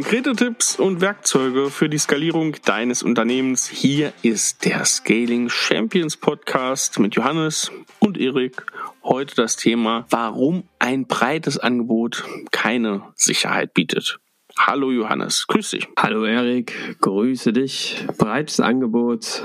Konkrete Tipps und Werkzeuge für die Skalierung deines Unternehmens. Hier ist der Scaling Champions Podcast mit Johannes und Erik. Heute das Thema, warum ein breites Angebot keine Sicherheit bietet. Hallo Johannes, grüß dich. Hallo Erik, grüße dich. Breites Angebot,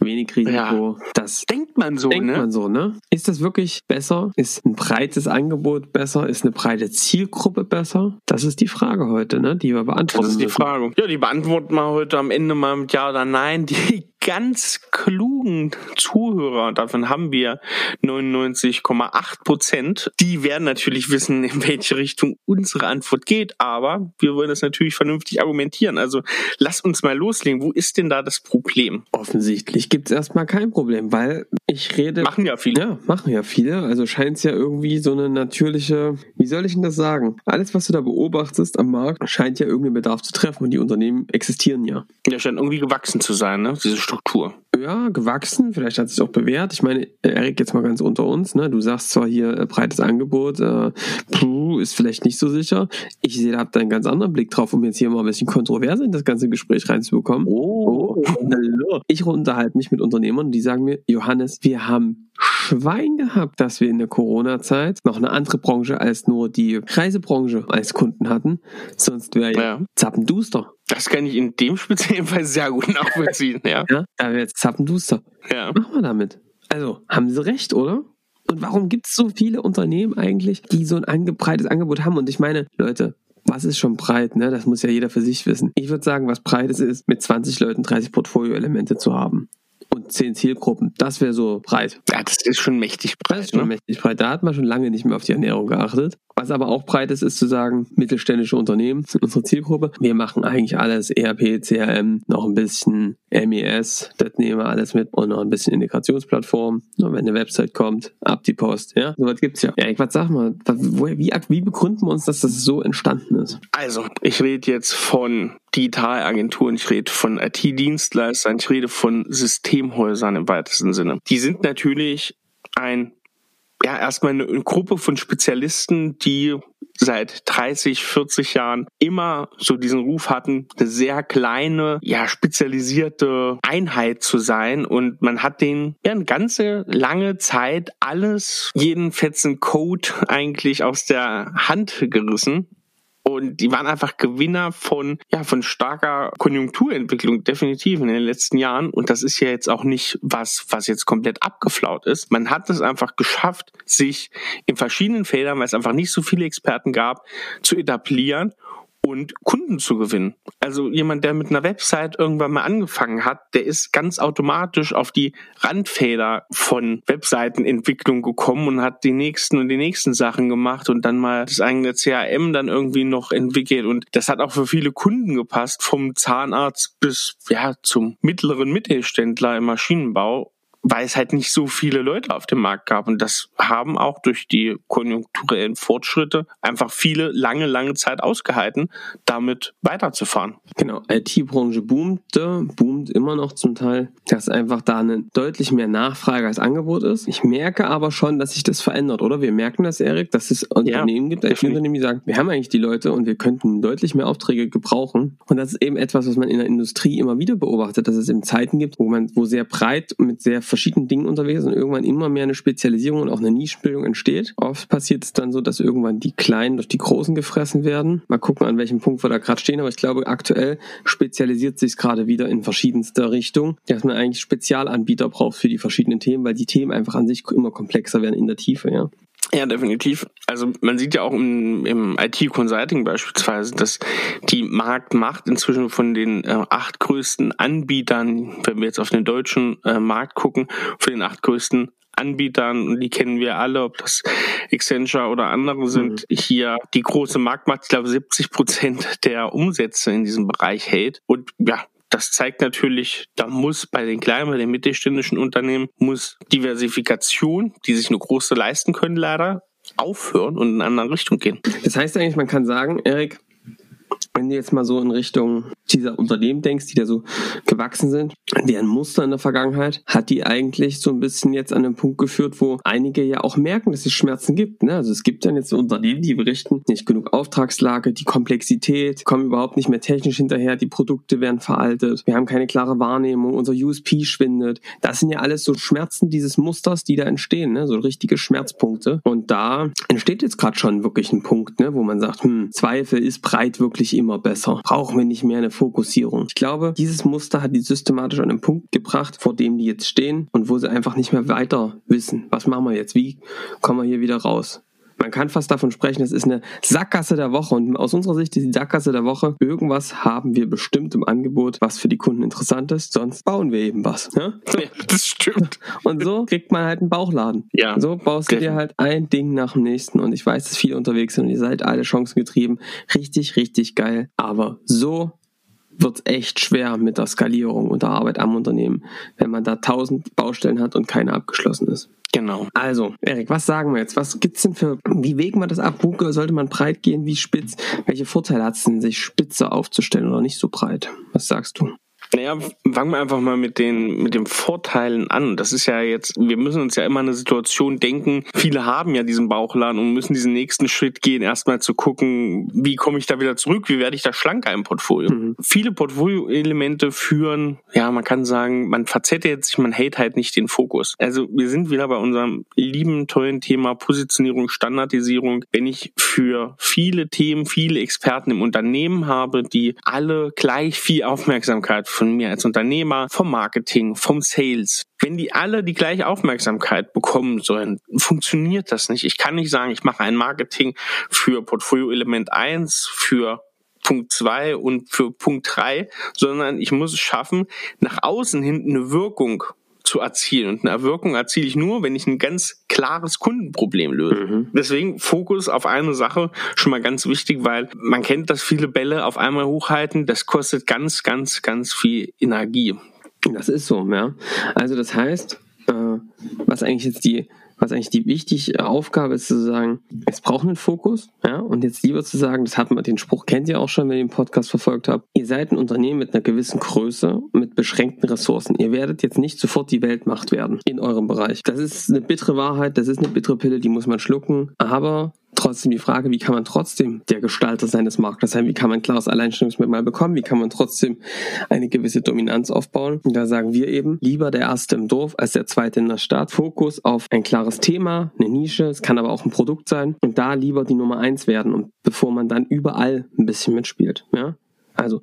wenig Risiko. Ja, das denkt man so, denkt ne? man so, ne? Ist das wirklich besser? Ist ein breites Angebot besser? Ist eine breite Zielgruppe besser? Das ist die Frage heute, ne? Die wir beantworten. Das ist die. Frage. Ja, die beantworten wir heute am Ende mal mit Ja oder Nein. Die ganz klugen Zuhörer, davon haben wir 99,8 Prozent, die werden natürlich wissen, in welche Richtung unsere Antwort geht, aber wir wollen das natürlich vernünftig argumentieren. Also lass uns mal loslegen. Wo ist denn da das Problem? Offensichtlich gibt es erstmal kein Problem, weil ich rede. Machen ja viele. Ja, machen ja viele. Also scheint es ja irgendwie so eine natürliche, wie soll ich denn das sagen? Alles, was du da beobachtest am Markt, scheint ja irgendeinen Bedarf zu treffen und die Unternehmen existieren ja. Ja, scheint irgendwie gewachsen zu sein, ne? Diese Struktur. Ja, gewachsen, vielleicht hat es sich auch bewährt. Ich meine, Erik, jetzt mal ganz unter uns, ne? Du sagst zwar hier äh, breites Angebot, äh, puh, ist vielleicht nicht so sicher. Ich sehe, da habt ihr einen ganz anderen Blick drauf, um jetzt hier mal ein bisschen kontroverse in das ganze Gespräch reinzubekommen. Oh. hallo. Ich unterhalte mich mit Unternehmern, die sagen mir, Johannes, wir haben Schwein gehabt, dass wir in der Corona-Zeit noch eine andere Branche als nur die Reisebranche als Kunden hatten. Sonst wäre ja, Ja. zappenduster. Das kann ich in dem speziellen Fall sehr gut nachvollziehen, ja. Ja, da wäre jetzt zappenduster. Ja. Was machen wir damit? Also, haben sie recht, oder? Und warum gibt es so viele Unternehmen eigentlich, die so ein angebreites Angebot haben? Und ich meine, Leute, was ist schon breit, ne? Das muss ja jeder für sich wissen. Ich würde sagen, was breit ist, ist, mit 20 Leuten 30 Portfolio-Elemente zu haben. Und 10 Zielgruppen. Das wäre so breit. ja, das ist schon mächtig Das breit, ist schon ne? mächtig breit. Da hat man schon lange nicht mehr auf die Ernährung geachtet. Was aber auch breit ist, ist zu sagen, mittelständische Unternehmen sind unsere Zielgruppe. Wir machen eigentlich alles, ERP, CRM, noch ein bisschen MES, das nehmen wir alles mit und noch ein bisschen Integrationsplattform. Und wenn eine Website kommt, ab die Post, ja. So was gibt's ja. Erik, was sag mal, woher, wie, wie begründen wir uns, dass das so entstanden ist? Also, ich rede jetzt von Digitalagenturen, ich rede von IT-Dienstleistern, ich rede von Systemhäusern im weitesten Sinne. Die sind natürlich ein, ja, erstmal eine, Gruppe von Spezialisten, die seit 30, 40 Jahren immer so diesen Ruf hatten, eine sehr kleine, ja, spezialisierte Einheit zu sein. Und man hat den ja eine ganze lange Zeit alles, jeden fetzen Code eigentlich aus der Hand gerissen und die waren einfach Gewinner von, ja, von starker Konjunkturentwicklung, definitiv in den letzten Jahren. Und das ist ja jetzt auch nicht was, was jetzt komplett abgeflaut ist. Man hat es einfach geschafft, sich in verschiedenen Feldern, weil es einfach nicht so viele Experten gab, zu etablieren und Kunden zu gewinnen. Also jemand, der mit einer Website irgendwann mal angefangen hat, der ist ganz automatisch auf die Randfelder von Webseitenentwicklung gekommen und hat die nächsten und die nächsten Sachen gemacht und dann mal das eigene CRM dann irgendwie noch entwickelt. Und das hat auch für viele Kunden gepasst, vom Zahnarzt bis ja zum mittleren Mittelständler im Maschinenbau weil es halt nicht so viele Leute auf dem Markt gab. Und das haben auch durch die konjunkturellen Fortschritte einfach viele lange, lange Zeit ausgehalten, damit weiterzufahren. Genau, IT-Branche boomte, boomt immer noch zum Teil, dass einfach da eine deutlich mehr Nachfrage als Angebot ist. Ich merke aber schon, dass sich das verändert, oder? Wir merken das, Erik, dass es Unternehmen gibt, definitiv. IT-Unternehmen, die sagen, wir haben eigentlich die Leute und wir könnten deutlich mehr Aufträge gebrauchen. Und das ist eben etwas, was man in der Industrie immer wieder beobachtet, dass es eben Zeiten gibt, wo man, wo sehr breit mit sehr verschiedenen Dingen unterwegs und irgendwann immer mehr eine Spezialisierung und auch eine Nischenbildung entsteht. Oft passiert es dann so, dass irgendwann die Kleinen durch die Großen gefressen werden. Mal gucken, an welchem Punkt wir da gerade stehen, aber ich glaube, aktuell spezialisiert sich gerade wieder in verschiedenster Richtung, dass man eigentlich Spezialanbieter braucht für die verschiedenen Themen, weil die Themen einfach an sich immer komplexer werden in der Tiefe, ja. Ja, definitiv. Also man sieht ja auch im, im IT-Consulting beispielsweise, dass die Marktmacht inzwischen von den äh, acht größten Anbietern, wenn wir jetzt auf den deutschen äh, Markt gucken, von den acht größten Anbietern, und die kennen wir alle, ob das Accenture oder andere sind, hier die große Marktmacht, ich glaube 70 Prozent der Umsätze in diesem Bereich hält. Und ja, das zeigt natürlich, da muss bei den kleinen, bei den mittelständischen Unternehmen, muss Diversifikation, die sich eine große leisten können, leider aufhören und in eine andere Richtung gehen. Das heißt eigentlich, man kann sagen, Erik, wenn du jetzt mal so in Richtung dieser Unternehmen denkst, die da so gewachsen sind, deren Muster in der Vergangenheit, hat die eigentlich so ein bisschen jetzt an den Punkt geführt, wo einige ja auch merken, dass es Schmerzen gibt. Ne? Also es gibt dann jetzt Unternehmen, die berichten, nicht genug Auftragslage, die Komplexität, kommen überhaupt nicht mehr technisch hinterher, die Produkte werden veraltet, wir haben keine klare Wahrnehmung, unser USP schwindet. Das sind ja alles so Schmerzen dieses Musters, die da entstehen, ne? so richtige Schmerzpunkte. Und da entsteht jetzt gerade schon wirklich ein Punkt, ne? wo man sagt, hm, Zweifel ist breit wirklich immer besser. Brauchen wir nicht mehr eine Fokussierung. Ich glaube, dieses Muster hat die systematisch an den Punkt gebracht, vor dem die jetzt stehen und wo sie einfach nicht mehr weiter wissen. Was machen wir jetzt? Wie kommen wir hier wieder raus? Man kann fast davon sprechen, es ist eine Sackgasse der Woche. Und aus unserer Sicht ist die Sackgasse der Woche, irgendwas haben wir bestimmt im Angebot, was für die Kunden interessant ist. Sonst bauen wir eben was. Ne? Ja, das stimmt. Und so kriegt man halt einen Bauchladen. Ja. So baust du dir halt ein Ding nach dem nächsten. Und ich weiß, dass viele unterwegs sind und ihr seid alle chancengetrieben. Richtig, richtig geil. Aber so wird echt schwer mit der Skalierung und der Arbeit am Unternehmen, wenn man da tausend Baustellen hat und keine abgeschlossen ist. Genau. Also, Erik, was sagen wir jetzt? Was gibt's denn für, wie wägen wir das ab? Wo sollte man breit gehen? Wie spitz? Welche Vorteile hat es denn, sich spitzer aufzustellen oder nicht so breit? Was sagst du? Naja, fangen wir einfach mal mit den, mit den Vorteilen an. Das ist ja jetzt, wir müssen uns ja immer eine Situation denken. Viele haben ja diesen Bauchladen und müssen diesen nächsten Schritt gehen, erstmal zu gucken, wie komme ich da wieder zurück? Wie werde ich da schlanker im Portfolio? Mhm. Viele Portfolio-Elemente führen, ja, man kann sagen, man verzettelt sich, man hält halt nicht den Fokus. Also wir sind wieder bei unserem lieben, tollen Thema Positionierung, Standardisierung. Wenn ich für viele Themen, viele Experten im Unternehmen habe, die alle gleich viel Aufmerksamkeit von mir als Unternehmer, vom Marketing, vom Sales. Wenn die alle die gleiche Aufmerksamkeit bekommen sollen, funktioniert das nicht. Ich kann nicht sagen, ich mache ein Marketing für Portfolio Element 1, für Punkt 2 und für Punkt 3, sondern ich muss es schaffen, nach außen hin eine Wirkung zu erzielen. Und eine Wirkung erziele ich nur, wenn ich ein ganz klares Kundenproblem löse. Mhm. Deswegen Fokus auf eine Sache schon mal ganz wichtig, weil man kennt, dass viele Bälle auf einmal hochhalten. Das kostet ganz, ganz, ganz viel Energie. Das ist so, ja. Also das heißt, äh, was eigentlich jetzt die was eigentlich die wichtige Aufgabe ist, zu sagen, es braucht einen Fokus, ja, und jetzt lieber zu sagen, das hat man, den Spruch kennt ihr auch schon, wenn ihr den Podcast verfolgt habt, ihr seid ein Unternehmen mit einer gewissen Größe, mit beschränkten Ressourcen. Ihr werdet jetzt nicht sofort die Weltmacht werden in eurem Bereich. Das ist eine bittere Wahrheit, das ist eine bittere Pille, die muss man schlucken, aber trotzdem die Frage, wie kann man trotzdem der Gestalter seines Marktes sein? Wie kann man klares Alleinstellungsmerkmal bekommen? Wie kann man trotzdem eine gewisse Dominanz aufbauen? Und da sagen wir eben, lieber der Erste im Dorf als der Zweite in der Stadt. Fokus auf ein klares Thema, eine Nische, es kann aber auch ein Produkt sein und da lieber die Nummer eins werden und bevor man dann überall ein bisschen mitspielt. Ja? Also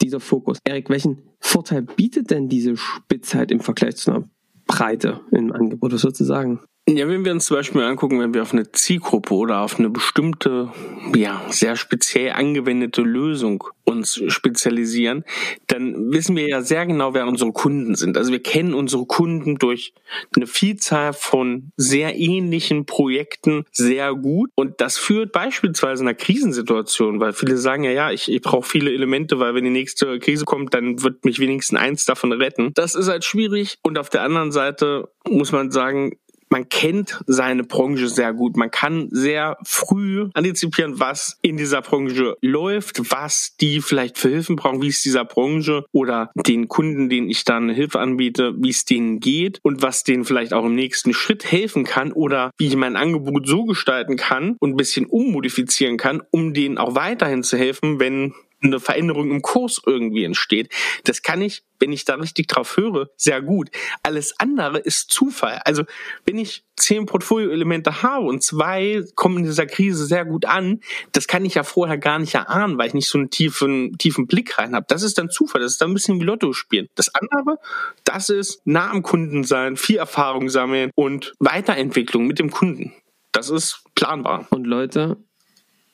dieser Fokus. Erik, welchen Vorteil bietet denn diese Spitzheit im Vergleich zu einer Breite im Angebot? Was würdest du sagen? Ja, wenn wir uns zum Beispiel angucken, wenn wir auf eine Zielgruppe oder auf eine bestimmte, ja, sehr speziell angewendete Lösung uns spezialisieren, dann wissen wir ja sehr genau, wer unsere Kunden sind. Also wir kennen unsere Kunden durch eine Vielzahl von sehr ähnlichen Projekten sehr gut. Und das führt beispielsweise in einer Krisensituation, weil viele sagen ja, ja, ich, ich brauche viele Elemente, weil wenn die nächste Krise kommt, dann wird mich wenigstens eins davon retten. Das ist halt schwierig. Und auf der anderen Seite muss man sagen, man kennt seine Branche sehr gut. Man kann sehr früh antizipieren, was in dieser Branche läuft, was die vielleicht für Hilfen brauchen, wie es dieser Branche oder den Kunden, denen ich dann Hilfe anbiete, wie es denen geht und was denen vielleicht auch im nächsten Schritt helfen kann oder wie ich mein Angebot so gestalten kann und ein bisschen ummodifizieren kann, um denen auch weiterhin zu helfen, wenn eine Veränderung im Kurs irgendwie entsteht. Das kann ich, wenn ich da richtig drauf höre, sehr gut. Alles andere ist Zufall. Also wenn ich zehn Portfolioelemente habe und zwei kommen in dieser Krise sehr gut an, das kann ich ja vorher gar nicht erahnen, weil ich nicht so einen tiefen, tiefen Blick rein habe. Das ist dann Zufall. Das ist dann ein bisschen wie Lotto spielen. Das andere, das ist nah am Kunden sein, viel Erfahrung sammeln und Weiterentwicklung mit dem Kunden. Das ist planbar. Und Leute,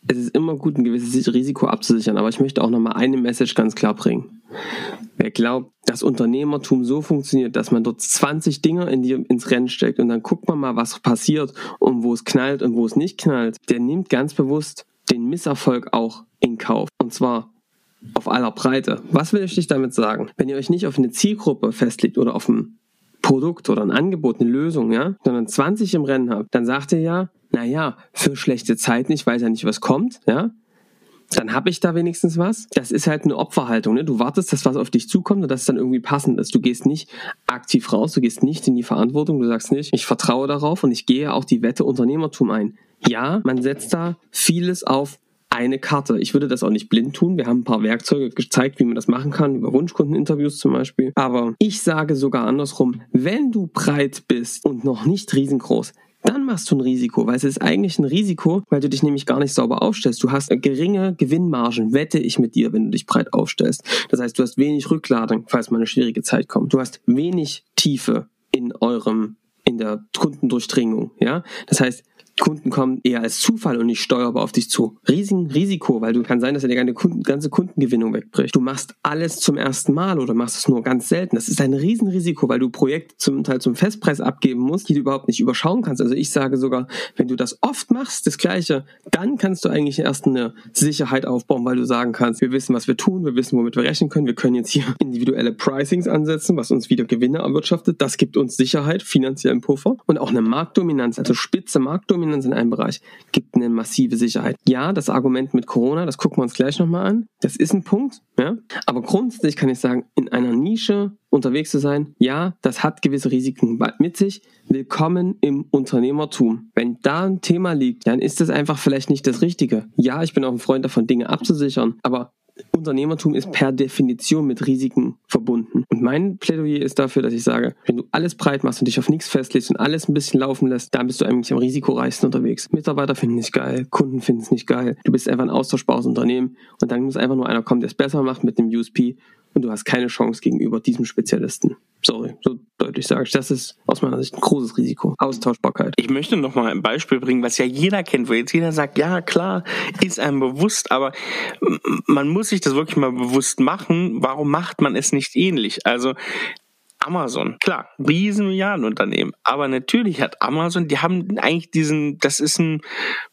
es ist immer gut, ein gewisses Risiko abzusichern, aber ich möchte auch nochmal eine Message ganz klar bringen. Wer glaubt, dass Unternehmertum so funktioniert, dass man dort 20 Dinge in die, ins Rennen steckt und dann guckt man mal, was passiert und wo es knallt und wo es nicht knallt, der nimmt ganz bewusst den Misserfolg auch in Kauf. Und zwar auf aller Breite. Was will ich damit sagen? Wenn ihr euch nicht auf eine Zielgruppe festlegt oder auf ein Produkt oder ein Angebot, eine Lösung, ja, sondern 20 im Rennen habt, dann sagt ihr ja, naja, für schlechte Zeiten, ich weiß ja nicht, was kommt, ja. dann habe ich da wenigstens was. Das ist halt eine Opferhaltung. Ne? Du wartest, dass was auf dich zukommt und dass es dann irgendwie passend ist. Du gehst nicht aktiv raus, du gehst nicht in die Verantwortung, du sagst nicht, ich vertraue darauf und ich gehe auch die Wette Unternehmertum ein. Ja, man setzt da vieles auf eine Karte. Ich würde das auch nicht blind tun. Wir haben ein paar Werkzeuge gezeigt, wie man das machen kann, über Wunschkundeninterviews zum Beispiel. Aber ich sage sogar andersrum, wenn du breit bist und noch nicht riesengroß, dann machst du ein Risiko, weil es ist eigentlich ein Risiko, weil du dich nämlich gar nicht sauber aufstellst. Du hast geringe Gewinnmargen, wette ich mit dir, wenn du dich breit aufstellst. Das heißt, du hast wenig Rückladung, falls mal eine schwierige Zeit kommt. Du hast wenig Tiefe in eurem in der Kundendurchdringung, ja. Das heißt, Kunden kommen eher als Zufall und nicht steuerbar auf dich zu. Riesigen Risiko, weil du kann sein, dass dir die ganze Kundengewinnung wegbricht. Du machst alles zum ersten Mal oder machst es nur ganz selten. Das ist ein Riesenrisiko, weil du Projekte zum Teil zum Festpreis abgeben musst, die du überhaupt nicht überschauen kannst. Also ich sage sogar, wenn du das oft machst, das Gleiche, dann kannst du eigentlich erst eine Sicherheit aufbauen, weil du sagen kannst, wir wissen, was wir tun, wir wissen, womit wir rechnen können, wir können jetzt hier individuelle Pricings ansetzen, was uns wieder Gewinne erwirtschaftet. Das gibt uns Sicherheit, finanziellen Puffer und auch eine Marktdominanz, also spitze Marktdominanz Dominanz in einem Bereich gibt eine massive Sicherheit. Ja, das Argument mit Corona, das gucken wir uns gleich nochmal an. Das ist ein Punkt, ja. Aber grundsätzlich kann ich sagen, in einer Nische unterwegs zu sein, ja, das hat gewisse Risiken mit sich. Willkommen im Unternehmertum. Wenn da ein Thema liegt, dann ist das einfach vielleicht nicht das Richtige. Ja, ich bin auch ein Freund davon, Dinge abzusichern, aber Unternehmertum ist per Definition mit Risiken verbunden. Und mein Plädoyer ist dafür, dass ich sage, wenn du alles breit machst und dich auf nichts festlegst und alles ein bisschen laufen lässt, dann bist du eigentlich am risikoreichsten unterwegs. Mitarbeiter finden es nicht geil, Kunden finden es nicht geil. Du bist einfach ein austauschbares Unternehmen und dann muss einfach nur einer kommen, der es besser macht mit dem USP und du hast keine Chance gegenüber diesem Spezialisten. Sorry, so deutlich sage ich. Das ist aus meiner Sicht ein großes Risiko. Austauschbarkeit. Ich möchte noch mal ein Beispiel bringen, was ja jeder kennt, wo jetzt jeder sagt, ja klar, ist einem bewusst, aber man muss sich das wirklich mal bewusst machen. Warum macht man es nicht ähnlich? Also Amazon, klar, riesen Milliardenunternehmen. Aber natürlich hat Amazon, die haben eigentlich diesen, das ist ein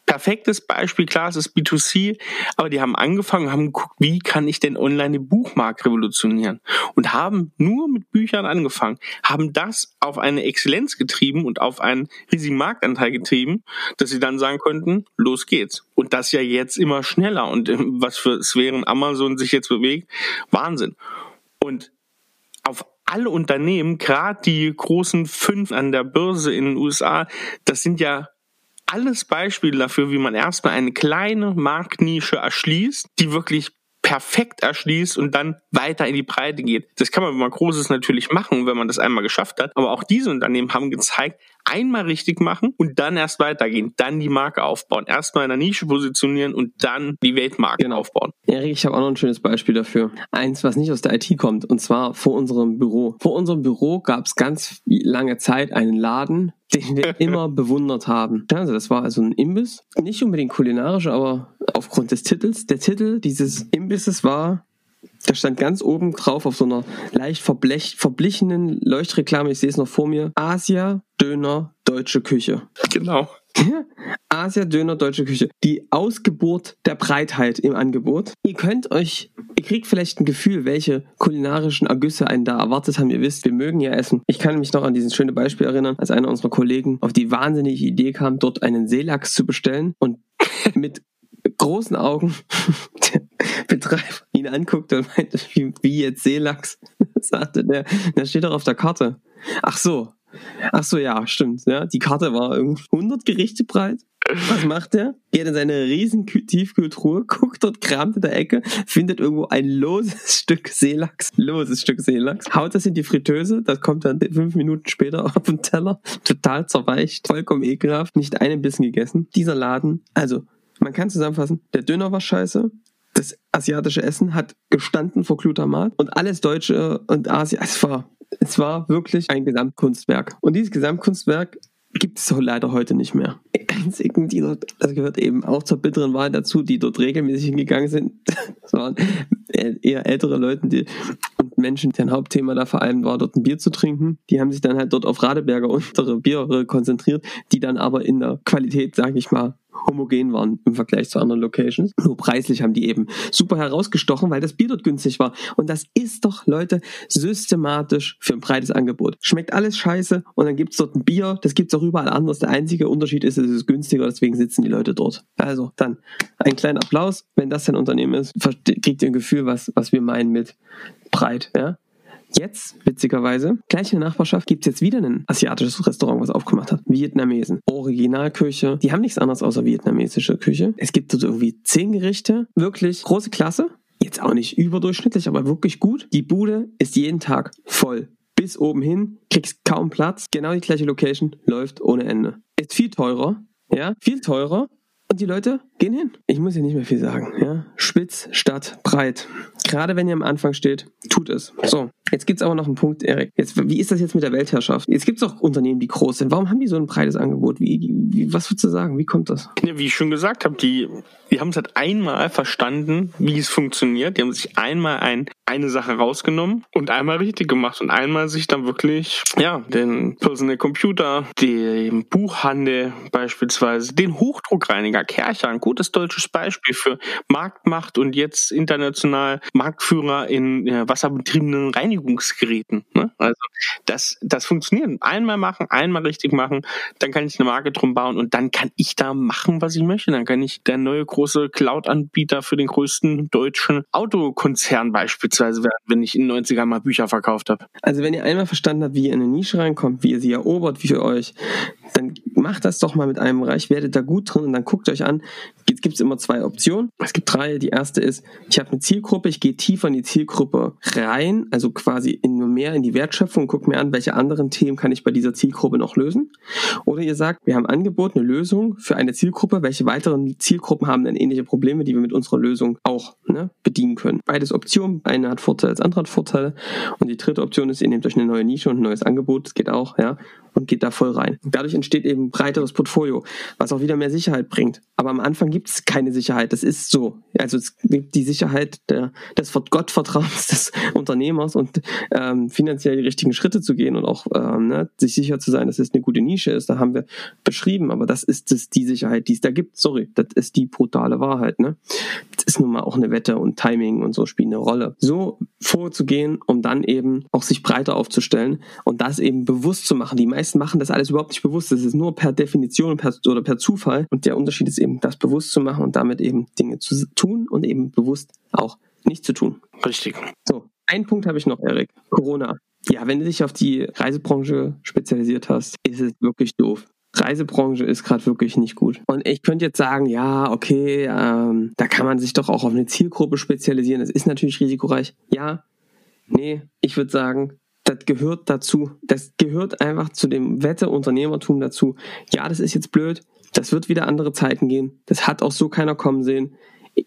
perfektes Beispiel, klar, es ist B2C, aber die haben angefangen, haben geguckt, wie kann ich denn online den Buchmarkt revolutionieren? Und haben nur mit Büchern angefangen, haben das auf eine Exzellenz getrieben und auf einen riesigen Marktanteil getrieben, dass sie dann sagen könnten, los geht's. Und das ja jetzt immer schneller und was für Sphären Amazon sich jetzt bewegt, Wahnsinn. Und auf alle Unternehmen, gerade die großen fünf an der Börse in den USA, das sind ja alles Beispiele dafür, wie man erstmal eine kleine Marktnische erschließt, die wirklich perfekt erschließt und dann weiter in die Breite geht. Das kann man, wenn man Großes natürlich machen, wenn man das einmal geschafft hat. Aber auch diese Unternehmen haben gezeigt, einmal richtig machen und dann erst weitergehen, dann die Marke aufbauen, erstmal in der Nische positionieren und dann die Weltmarke genau. aufbauen. Erik, ich habe auch noch ein schönes Beispiel dafür. Eins, was nicht aus der IT kommt, und zwar vor unserem Büro. Vor unserem Büro gab es ganz lange Zeit einen Laden, den wir immer bewundert haben. Also das war also ein Imbiss, nicht unbedingt kulinarisch, aber aufgrund des Titels. Der Titel dieses Imbisses war da stand ganz oben drauf auf so einer leicht verblech, verblichenen Leuchtreklame, ich sehe es noch vor mir, Asia Döner Deutsche Küche. Genau. Asia Döner Deutsche Küche. Die Ausgeburt der Breitheit im Angebot. Ihr könnt euch, ihr kriegt vielleicht ein Gefühl, welche kulinarischen Ergüsse einen da erwartet haben. Ihr wisst, wir mögen ja essen. Ich kann mich noch an dieses schöne Beispiel erinnern, als einer unserer Kollegen auf die wahnsinnige Idee kam, dort einen Seelachs zu bestellen und mit großen Augen der Betreiber ihn anguckte und meinte, wie, wie jetzt Seelachs? sagte der, der steht doch auf der Karte. Ach so. Ach so, ja, stimmt. Ja, die Karte war irgendwie 100 Gerichte breit. Was macht er? Geht in seine riesen Tiefkühltruhe, guckt dort, kramt in der Ecke, findet irgendwo ein loses Stück Seelachs, loses Stück Seelachs, haut das in die Fritteuse, das kommt dann fünf Minuten später auf den Teller, total zerweicht, vollkommen ekelhaft, nicht einen Bissen gegessen. Dieser Laden, also man kann zusammenfassen, der Döner war scheiße, das asiatische Essen hat gestanden vor Glutamat und alles Deutsche und Asien, es war, es war wirklich ein Gesamtkunstwerk. Und dieses Gesamtkunstwerk gibt es leider heute nicht mehr. Einzigen, die dort, das gehört eben auch zur bitteren Wahl dazu, die dort regelmäßig hingegangen sind, das waren eher ältere Leute, die und Menschen, deren Hauptthema da vor allem war, dort ein Bier zu trinken. Die haben sich dann halt dort auf Radeberger untere Biere konzentriert, die dann aber in der Qualität, sage ich mal, homogen waren im Vergleich zu anderen Locations. Nur preislich haben die eben super herausgestochen, weil das Bier dort günstig war. Und das ist doch, Leute, systematisch für ein breites Angebot. Schmeckt alles scheiße und dann gibt's dort ein Bier, das gibt's auch überall anders. Der einzige Unterschied ist, es ist günstiger, deswegen sitzen die Leute dort. Also dann ein kleiner Applaus, wenn das dein Unternehmen ist, kriegt ihr ein Gefühl, was, was wir meinen mit breit. Ja? Jetzt, witzigerweise, gleich in der Nachbarschaft gibt es jetzt wieder ein asiatisches Restaurant, was aufgemacht hat. Vietnamesen. Originalküche. Die haben nichts anderes außer vietnamesische Küche. Es gibt dort irgendwie zehn Gerichte. Wirklich große Klasse. Jetzt auch nicht überdurchschnittlich, aber wirklich gut. Die Bude ist jeden Tag voll. Bis oben hin, kriegst kaum Platz. Genau die gleiche Location, läuft ohne Ende. Ist viel teurer, ja, viel teurer, und die Leute gehen hin. Ich muss hier nicht mehr viel sagen. Ja? Spitz statt breit. Gerade wenn ihr am Anfang steht, tut es. So, jetzt gibt's aber noch einen Punkt, Erik. Jetzt, wie ist das jetzt mit der Weltherrschaft? Jetzt gibt's auch Unternehmen, die groß sind. Warum haben die so ein breites Angebot? Wie, wie, was würdest du sagen? Wie kommt das? Ja, wie ich schon gesagt habe, die, die haben es halt einmal verstanden, wie es funktioniert. Die haben sich einmal ein, eine Sache rausgenommen und einmal richtig gemacht und einmal sich dann wirklich, ja, den Personal Computer, den Buchhandel beispielsweise, den Hochdruckreiniger, Kercher, gutes deutsches Beispiel für Marktmacht und jetzt international Marktführer in äh, wasserbetriebenen Reinigungsgeräten. Ne? Also das, das funktioniert. Einmal machen, einmal richtig machen, dann kann ich eine Marke drum bauen und dann kann ich da machen, was ich möchte. Dann kann ich der neue große Cloud-Anbieter für den größten deutschen Autokonzern beispielsweise werden, wenn ich in den 90ern mal Bücher verkauft habe. Also wenn ihr einmal verstanden habt, wie ihr in eine Nische reinkommt, wie ihr sie erobert, wie für euch, dann macht das doch mal mit einem Bereich, werdet da gut drin und dann guckt euch an, Jetzt gibt es immer zwei Optionen. Es gibt drei. Die erste ist, ich habe eine Zielgruppe, ich gehe tiefer in die Zielgruppe rein, also quasi in nur mehr in die Wertschöpfung und gucke mir an, welche anderen Themen kann ich bei dieser Zielgruppe noch lösen. Oder ihr sagt, wir haben Angebot, eine Lösung für eine Zielgruppe, welche weiteren Zielgruppen haben dann ähnliche Probleme, die wir mit unserer Lösung auch ne, bedienen können. Beides Optionen, eine hat Vorteile, das andere hat Vorteile. Und die dritte Option ist, ihr nehmt euch eine neue Nische und ein neues Angebot, das geht auch, ja, und geht da voll rein. Dadurch entsteht eben breiteres Portfolio, was auch wieder mehr Sicherheit bringt. Aber am Anfang gibt es keine Sicherheit. Das ist so. Also es gibt die Sicherheit der, des Gottvertrauens des Unternehmers und ähm, finanziell die richtigen Schritte zu gehen und auch ähm, ne, sich sicher zu sein, dass es eine gute Nische ist. Da haben wir beschrieben, aber das ist es, die Sicherheit, die es da gibt. Sorry, das ist die brutale Wahrheit. Ne? Das ist nun mal auch eine Wette und Timing und so spielen eine Rolle. So vorzugehen, um dann eben auch sich breiter aufzustellen und das eben bewusst zu machen. Die meisten machen das alles überhaupt nicht bewusst. Das ist nur per Definition per, oder per Zufall. Und der Unterschied ist eben, das bewusst zu machen und damit eben Dinge zu tun und eben bewusst auch nicht zu tun. Richtig. So, einen Punkt habe ich noch, Erik. Corona. Ja, wenn du dich auf die Reisebranche spezialisiert hast, ist es wirklich doof. Reisebranche ist gerade wirklich nicht gut. Und ich könnte jetzt sagen, ja, okay, ähm, da kann man sich doch auch auf eine Zielgruppe spezialisieren. Das ist natürlich risikoreich. Ja, nee, ich würde sagen, das gehört dazu. Das gehört einfach zu dem Wette-Unternehmertum dazu. Ja, das ist jetzt blöd. Das wird wieder andere Zeiten gehen. Das hat auch so keiner kommen sehen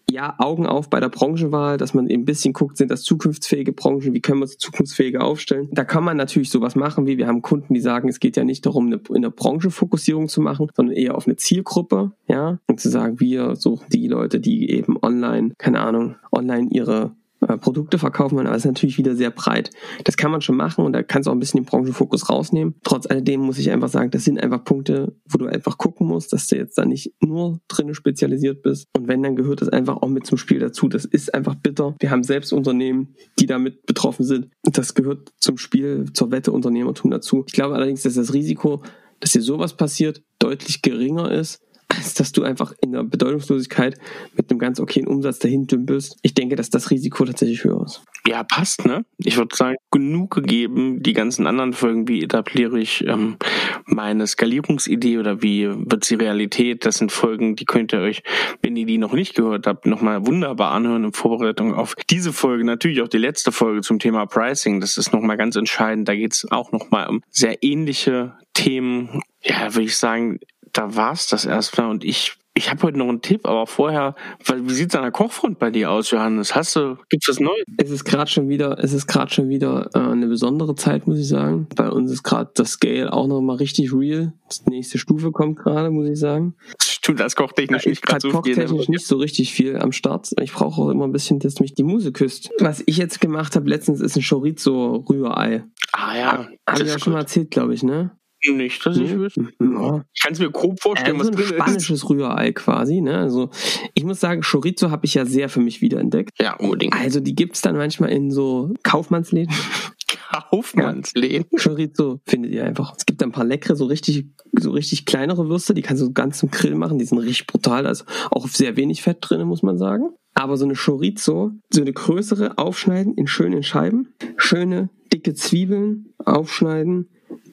ja, Augen auf bei der Branchenwahl, dass man ein bisschen guckt, sind das zukunftsfähige Branchen, wie können wir sie zukunftsfähiger aufstellen. Da kann man natürlich sowas machen, wie wir haben Kunden, die sagen, es geht ja nicht darum, eine, eine Branchenfokussierung zu machen, sondern eher auf eine Zielgruppe, ja, und zu sagen, wir suchen die Leute, die eben online, keine Ahnung, online ihre äh, Produkte verkaufen wollen, aber es ist natürlich wieder sehr breit. Das kann man schon machen und da kannst du auch ein bisschen den Branchenfokus rausnehmen. Trotz alledem muss ich einfach sagen, das sind einfach Punkte, wo du einfach gucken musst, dass du jetzt da nicht nur drinne spezialisiert bist. Und wenn, dann gehört das einfach auch mit zum Spiel dazu. Das ist einfach bitter. Wir haben selbst Unternehmen, die damit betroffen sind. Das gehört zum Spiel, zur Wette Unternehmertum dazu. Ich glaube allerdings, dass das Risiko, dass dir sowas passiert, deutlich geringer ist, als dass du einfach in der Bedeutungslosigkeit mit einem ganz okayen Umsatz dahin dümpelst. Ich denke, dass das Risiko tatsächlich höher ist. Ja, passt, ne? Ich würde sagen, genug gegeben. Die ganzen anderen Folgen, wie etabliere ich ähm, meine Skalierungsidee oder wie wird sie Realität? Das sind Folgen, die könnt ihr euch, wenn ihr die noch nicht gehört habt, nochmal wunderbar anhören in Vorbereitung auf diese Folge. Natürlich auch die letzte Folge zum Thema Pricing. Das ist nochmal ganz entscheidend. Da geht es auch nochmal um sehr ähnliche Themen. Ja, würde ich sagen, da war's das erstmal und ich ich habe heute noch einen Tipp, aber vorher, weil, wie sieht's an der Kochfront bei dir aus, Johannes? Hast du, gibt's was Neues? Es ist gerade schon wieder, es ist gerade schon wieder äh, eine besondere Zeit, muss ich sagen. Bei uns ist gerade das Scale auch noch mal richtig real. Die nächste Stufe kommt gerade, muss ich sagen. Stimmt, das kochtechnisch nicht gerade so viel. kochtechnisch nicht so richtig viel am Start. Ich brauche auch immer ein bisschen, dass mich die Muse küsst. Was ich jetzt gemacht habe letztens ist ein Chorizo-Rührei. Ah ja. Habe ich ja schon mal erzählt, glaube ich, ne? Nicht, dass ich wüsste. Ja. Ich kann es mir grob vorstellen, Also was drin ist. spanisches Rührei quasi. Ne? Also ich muss sagen, Chorizo habe ich ja sehr für mich wiederentdeckt. Ja, unbedingt. Also die gibt's dann manchmal in so Kaufmannsläden. Kaufmannsläden. Chorizo findet ihr einfach. Es gibt ein paar leckere, so richtig, so richtig kleinere Würste, die kannst du ganz zum Grill machen, die sind richtig brutal, also auch sehr wenig Fett drin, muss man sagen. Aber so eine Chorizo, so eine größere, aufschneiden in schönen Scheiben, schöne, dicke Zwiebeln aufschneiden,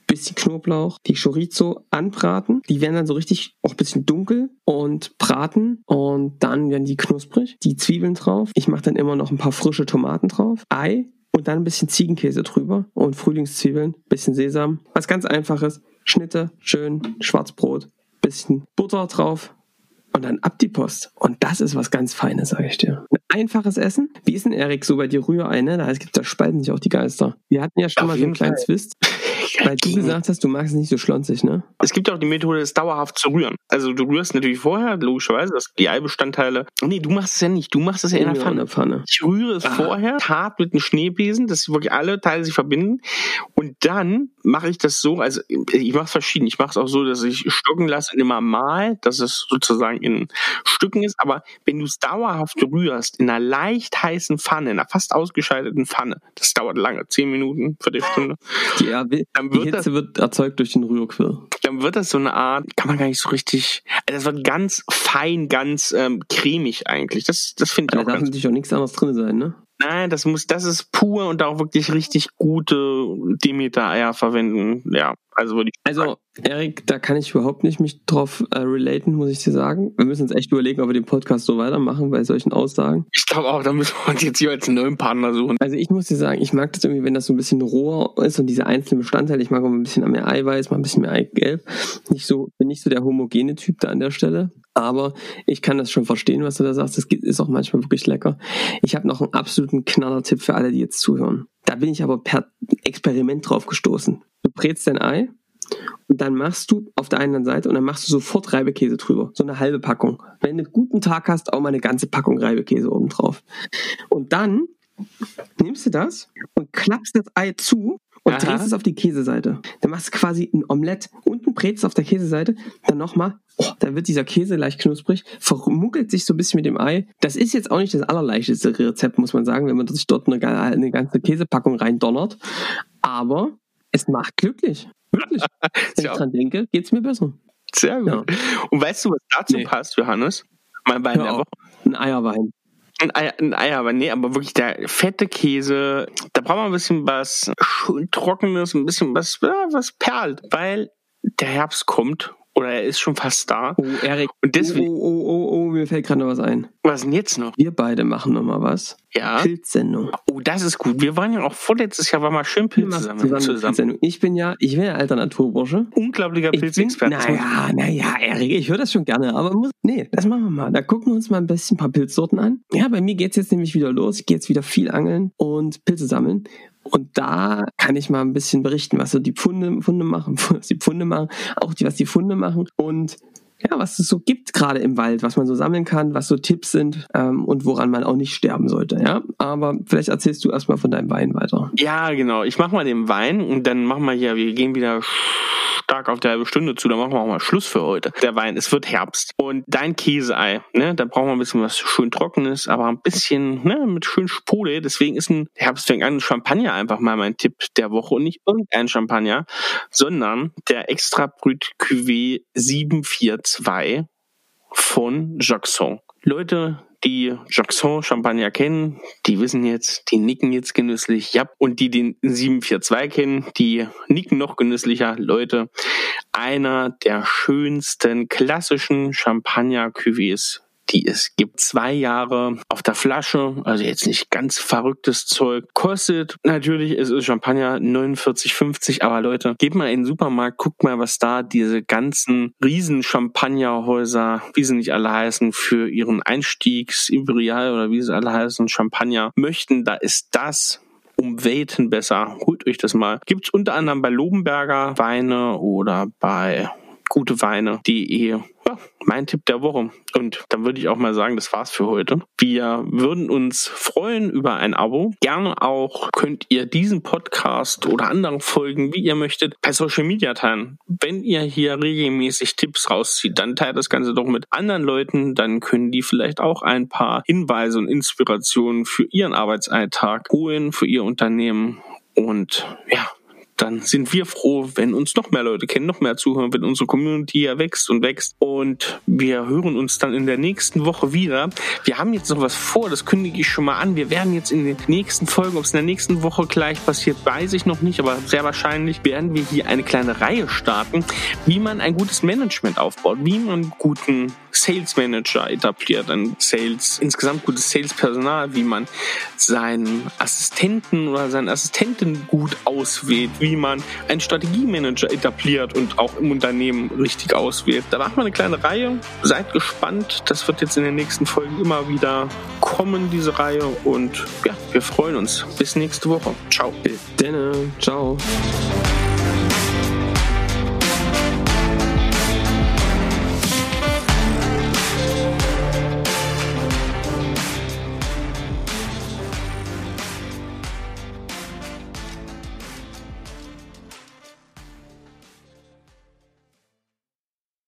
bisschen Knoblauch, die Chorizo anbraten. Die werden dann so richtig auch ein bisschen dunkel und braten und dann werden die knusprig. Die Zwiebeln drauf. Ich mache dann immer noch ein paar frische Tomaten drauf. Ei und dann ein bisschen Ziegenkäse drüber und Frühlingszwiebeln, bisschen Sesam. Was ganz einfaches. Schnitte, schön, Schwarzbrot, bisschen Butter drauf und dann ab die Post. Und das ist was ganz Feines, sage ich dir. Ein einfaches Essen. Wie ist denn, Erik, so bei dir Rührei, ne? Da gibt da spalten sich auch die Geister. Wir hatten ja schon Auf mal so einen kleinen Fall. Twist, weil du gesagt hast, du magst es nicht so schlonzig, ne? Es gibt auch die Methode, es dauerhaft zu rühren. Also du rührst natürlich vorher, logischerweise, dass die Eibestandteile. Nee, du machst es ja nicht. Du machst es ja in der In Pfanne. der Pfanne. Ich rühre es Ah. vorher hart mit einem Schneebesen, dass wirklich alle Teile sich verbinden. Und dann mache ich das so, also ich mache es verschieden. Ich mache es auch so, dass ich stocken lasse und immer mal, dass es sozusagen in Stücken ist. Aber wenn du es dauerhaft rührst, in einer leicht heißen Pfanne, in einer fast ausgeschalteten Pfanne, das dauert lange, zehn Minuten, Viertelstunde, ja, dann wird das Hitze wird erzeugt durch den Rührquirl. dann wird das so eine Art, kann man gar nicht so richtig, also das wird ganz fein, ganz ähm, cremig eigentlich. Das, das finde Da ich auch darf ganz natürlich auch nichts anderes drin sein, ne? Nein, das muss, das ist pur und auch wirklich richtig gute Demeter-Eier verwenden. Ja, also ich. Also, Erik, da kann ich überhaupt nicht mich drauf äh, relaten, muss ich dir sagen. Wir müssen uns echt überlegen, ob wir den Podcast so weitermachen bei solchen Aussagen. Ich glaube auch, da müssen wir uns jetzt jeweils einen neuen Partner suchen. Also ich muss dir sagen, ich mag das irgendwie, wenn das so ein bisschen roher ist und diese einzelnen Bestandteile. Ich mag auch ein bisschen mehr Eiweiß, mal ein bisschen mehr Eigelb. Nicht so, bin nicht so der homogene Typ da an der Stelle. Aber ich kann das schon verstehen, was du da sagst. Das ist auch manchmal wirklich lecker. Ich habe noch einen absoluten Knaller-Tipp für alle, die jetzt zuhören. Da bin ich aber per Experiment drauf gestoßen. Du brätst dein Ei und dann machst du auf der einen Seite und dann machst du sofort Reibekäse drüber. So eine halbe Packung. Wenn du einen guten Tag hast, auch mal eine ganze Packung Reibekäse oben drauf. Und dann nimmst du das und klappst das Ei zu und Aha. drehst es auf die Käseseite. Dann machst du quasi ein Omelett. Unten brätst du auf der Käseseite, dann nochmal, oh, dann wird dieser Käse leicht knusprig, vermuggelt sich so ein bisschen mit dem Ei. Das ist jetzt auch nicht das allerleichteste Rezept, muss man sagen, wenn man sich dort eine, eine ganze Käsepackung reindonnert. Aber es macht glücklich. Wirklich. Wenn ich dran denke, geht's mir besser. Sehr gut. Ja. Und weißt du, was dazu Nee. passt, Johannes? Mein Bein Hör der. Woche. Ein Eierwein. Ein Ei, ein Ei, aber nee, aber wirklich der fette Käse, da braucht man ein bisschen was schön Trockenes, ein bisschen was, was perlt, weil der Herbst kommt oder er ist schon fast da. Oh, Erik. Und deswegen, Oh, oh, oh, oh, mir fällt gerade noch was ein. was denn jetzt noch? Wir beide machen noch mal was. Ja. Pilzsendung. Oh, das ist gut. Wir waren ja auch vorletztes Jahr, war mal schön machen zusammen. zusammen, zusammen. Ich bin ja, ich bin ja alter Naturbursche. Unglaublicher Pilzexperte. naja, naja, Erik, ich höre das schon gerne, aber muss, nee, das machen wir mal. Da gucken wir uns mal ein bisschen ein paar Pilzsorten an. Ja, bei mir geht's jetzt nämlich wieder los. Ich gehe jetzt wieder viel angeln und Pilze sammeln. Und da kann ich mal ein bisschen berichten, was so die Pfunde, Funde machen, was die Pfunde machen, auch die, was die Funde machen und ja, was es so gibt gerade im Wald, was man so sammeln kann, was so Tipps sind ähm, und woran man auch nicht sterben sollte. Ja, aber vielleicht erzählst du erstmal von deinem Wein weiter. Ja, genau. Ich mach mal den Wein und dann machen wir hier, wir gehen wieder stark auf der halbe Stunde zu, dann machen wir auch mal Schluss für heute. Der Wein, es wird Herbst. Und dein Käseei, ne, da brauchen wir ein bisschen was schön Trockenes, aber ein bisschen, ne, mit schön Sprudel. Deswegen ist ein Herbst fängt an, Champagner einfach mal mein Tipp der Woche und nicht irgendein Champagner, sondern der Extra Brut Cuvée 742 von Jackson. Leute, die Jackson Champagner kennen, die wissen jetzt, die nicken jetzt genüsslich. Ja, und die den 742 kennen, die nicken noch genüsslicher. Leute, einer der schönsten klassischen Champagner-Cuvées die es gibt. Zwei Jahre auf der Flasche, also jetzt nicht ganz verrücktes Zeug. Kostet natürlich, es ist Champagner 49,50, aber Leute, geht mal in den Supermarkt, guckt mal, was da diese ganzen riesen Champagnerhäuser, wie sie nicht alle heißen, für ihren Einstiegs Imperial oder wie sie alle heißen, Champagner möchten. Da ist das um Welten besser. Holt euch das mal. Gibt's unter anderem bei Lobenberger Weine oder bei guteweine.de. Ja, mein Tipp der Woche. Und dann würde ich auch mal sagen, das war's für heute. Wir würden uns freuen über ein Abo. Gerne auch könnt ihr diesen Podcast oder anderen Folgen, wie ihr möchtet, bei Social Media teilen. Wenn ihr hier regelmäßig Tipps rauszieht, dann teilt das Ganze doch mit anderen Leuten. Dann können die vielleicht auch ein paar Hinweise und Inspirationen für ihren Arbeitsalltag holen, für ihr Unternehmen. Und ja, dann sind wir froh, wenn uns noch mehr Leute kennen, noch mehr zuhören, wenn unsere Community ja wächst und wächst. Und wir hören uns dann in der nächsten Woche wieder. Wir haben jetzt noch was vor, das kündige ich schon mal an. Wir werden jetzt in den nächsten Folgen, ob es in der nächsten Woche gleich passiert, weiß ich noch nicht, aber sehr wahrscheinlich werden wir hier eine kleine Reihe starten, wie man ein gutes Management aufbaut, wie man guten Sales Manager etabliert, ein Sales, insgesamt gutes Sales-Personal, wie man seinen Assistenten oder seine Assistentin gut auswählt, wie man einen Strategiemanager etabliert und auch im Unternehmen richtig auswählt. Da macht man eine kleine Reihe. Seid gespannt. Das wird jetzt in den nächsten Folgen immer wieder kommen, diese Reihe. Und ja, wir freuen uns. Bis nächste Woche. Ciao. Bis dann. Ciao.